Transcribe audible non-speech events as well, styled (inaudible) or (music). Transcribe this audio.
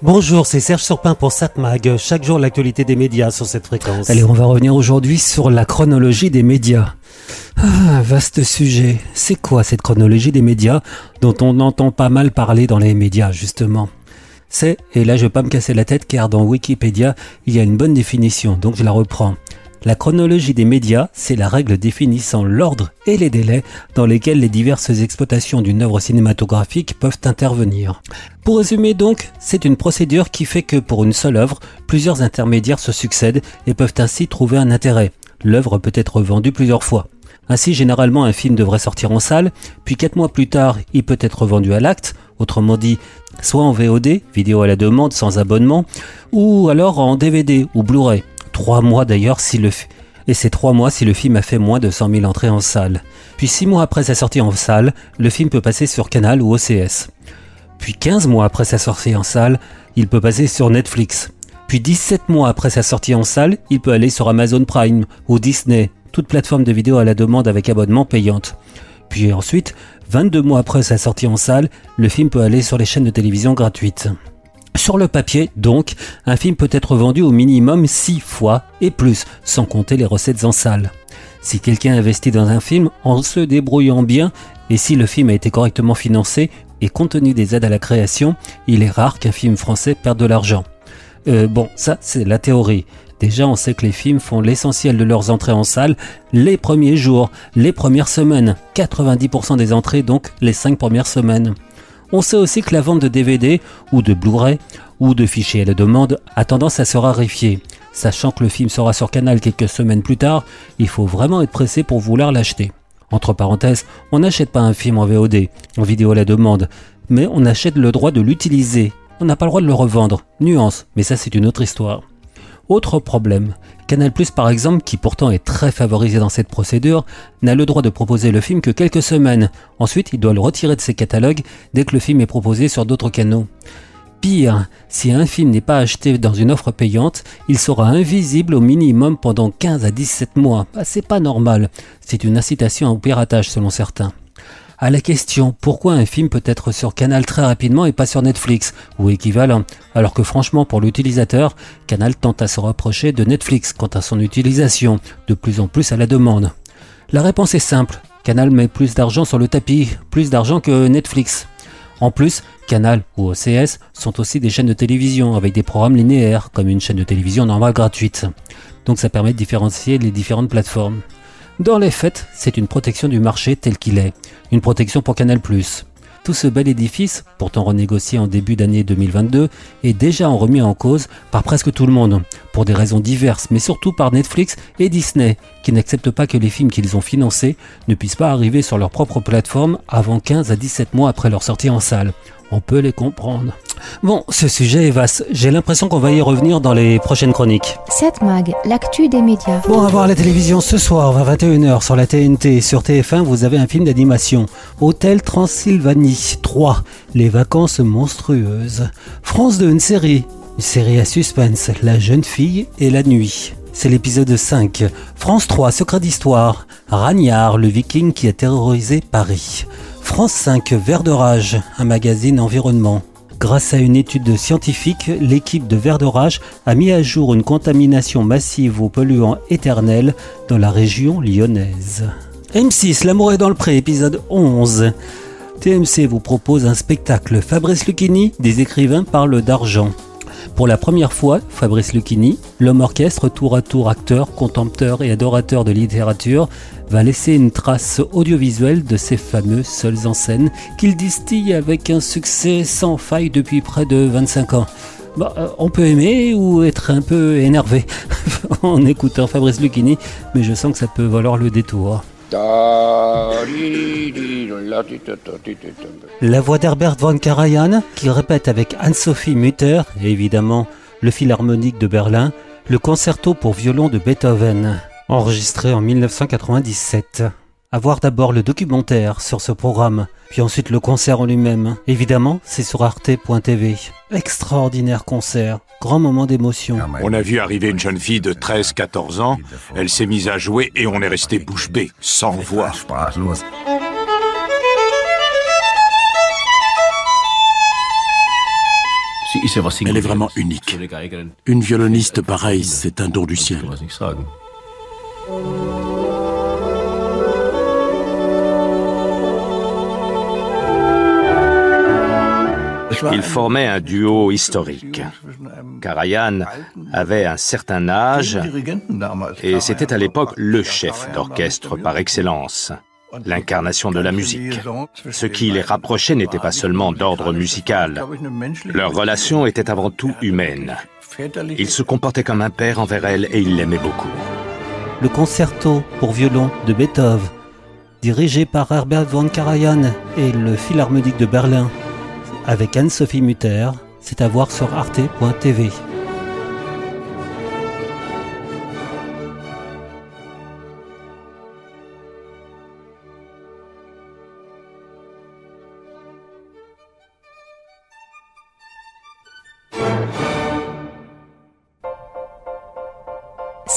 Bonjour, c'est Serge Surpin pour SatMag. Chaque jour, l'actualité des médias sur cette fréquence. Allez, on va revenir aujourd'hui sur la chronologie des médias. Ah, vaste sujet. C'est quoi cette chronologie des médias dont on entend pas mal parler dans les médias, justement? C'est, et là je vais pas me casser la tête car dans Wikipédia, il y a une bonne définition, donc je la reprends. La chronologie des médias, c'est la règle définissant l'ordre et les délais dans lesquels les diverses exploitations d'une œuvre cinématographique peuvent intervenir. Pour résumer donc, c'est une procédure qui fait que pour une seule œuvre, plusieurs intermédiaires se succèdent et peuvent ainsi trouver un intérêt. L'œuvre peut être vendue plusieurs fois. Ainsi, généralement, un film devrait sortir en salle, puis quatre mois plus tard, il peut être vendu à l'acte, autrement dit, soit en VOD, vidéo à la demande sans abonnement, ou alors en DVD ou Blu-ray trois mois d'ailleurs si le et c'est trois mois si le film a fait moins de 100 000 entrées en salle. Puis six mois après sa sortie en salle, le film peut passer sur Canal ou OCS. Puis 15 mois après sa sortie en salle, il peut passer sur Netflix. Puis 17 mois après sa sortie en salle, il peut aller sur Amazon Prime ou Disney, toute plateforme de vidéo à la demande avec abonnement payante. Puis ensuite, 22 mois après sa sortie en salle, le film peut aller sur les chaînes de télévision gratuites. Sur le papier, donc, un film peut être vendu au minimum 6 fois et plus, sans compter les recettes en salle. Si quelqu'un investit dans un film en se débrouillant bien, et si le film a été correctement financé et compte tenu des aides à la création, il est rare qu'un film français perde de l'argent. Euh, bon, ça c'est la théorie. Déjà, on sait que les films font l'essentiel de leurs entrées en salle les premiers jours, les premières semaines. 90% des entrées donc les 5 premières semaines. On sait aussi que la vente de DVD ou de Blu-ray ou de fichiers à la demande a tendance à se raréfier. Sachant que le film sera sur Canal quelques semaines plus tard, il faut vraiment être pressé pour vouloir l'acheter. Entre parenthèses, on n'achète pas un film en VOD, en vidéo à la demande, mais on achète le droit de l'utiliser. On n'a pas le droit de le revendre. Nuance, mais ça c'est une autre histoire. Autre problème, Canal par exemple, qui pourtant est très favorisé dans cette procédure, n'a le droit de proposer le film que quelques semaines. Ensuite, il doit le retirer de ses catalogues dès que le film est proposé sur d'autres canaux. Pire, si un film n'est pas acheté dans une offre payante, il sera invisible au minimum pendant 15 à 17 mois. Bah, c'est pas normal. C'est une incitation au piratage selon certains à la question pourquoi un film peut être sur Canal très rapidement et pas sur Netflix ou équivalent, alors que franchement pour l'utilisateur, Canal tente à se rapprocher de Netflix quant à son utilisation, de plus en plus à la demande. La réponse est simple, Canal met plus d'argent sur le tapis, plus d'argent que Netflix. En plus, Canal ou OCS sont aussi des chaînes de télévision avec des programmes linéaires, comme une chaîne de télévision normale gratuite. Donc ça permet de différencier les différentes plateformes. Dans les faits, c'est une protection du marché tel qu'il est, une protection pour Canal+. Tout ce bel édifice, pourtant renégocié en début d'année 2022, est déjà remis en cause par presque tout le monde, pour des raisons diverses, mais surtout par Netflix et Disney, qui n'acceptent pas que les films qu'ils ont financés ne puissent pas arriver sur leur propre plateforme avant 15 à 17 mois après leur sortie en salle. On peut les comprendre. Bon, ce sujet est vaste. J'ai l'impression qu'on va y revenir dans les prochaines chroniques. 7 Mag, l'actu des médias. Bon, à voir la télévision ce soir à 21h sur la TNT. Sur TF1, vous avez un film d'animation. Hôtel Transylvanie 3. Les vacances monstrueuses. France 2, une série. Une série à suspense. La jeune fille et la nuit. C'est l'épisode 5. France 3, secret d'histoire. Ragnard, le viking qui a terrorisé Paris. France 5, Vert de Rage, un magazine environnement. Grâce à une étude scientifique, l'équipe de Vert de Rage a mis à jour une contamination massive aux polluants éternels dans la région lyonnaise. M6, L'amour est dans le pré, épisode 11. TMC vous propose un spectacle. Fabrice Lucchini, des écrivains parlent d'argent. Pour la première fois, Fabrice Lucchini, l'homme orchestre tour à tour acteur, contempteur et adorateur de littérature, va laisser une trace audiovisuelle de ces fameux seuls en scène qu'il distille avec un succès sans faille depuis près de 25 ans. Bah, euh, on peut aimer ou être un peu énervé (laughs) en écoutant Fabrice Lucchini, mais je sens que ça peut valoir le détour. La voix d'Herbert von Karajan, qui répète avec Anne-Sophie Mutter, et évidemment le Philharmonique de Berlin, le concerto pour violon de Beethoven, enregistré en 1997. A voir d'abord le documentaire sur ce programme, puis ensuite le concert en lui-même. Évidemment, c'est sur arte.tv. Extraordinaire concert, grand moment d'émotion. On a vu arriver une jeune fille de 13-14 ans, elle s'est mise à jouer et on est resté bouche bée, sans voix. Elle est vraiment unique. Une violoniste pareille, c'est un don du ciel. Ils formaient un duo historique. Karajan avait un certain âge et c'était à l'époque le chef d'orchestre par excellence, l'incarnation de la musique. Ce qui les rapprochait n'était pas seulement d'ordre musical. Leur relation était avant tout humaine. Il se comportait comme un père envers elle et il l'aimait beaucoup. Le concerto pour violon de Beethoven, dirigé par Herbert von Karajan et le Philharmonique de Berlin, avec Anne-Sophie Mutter, c'est à voir sur arte.tv.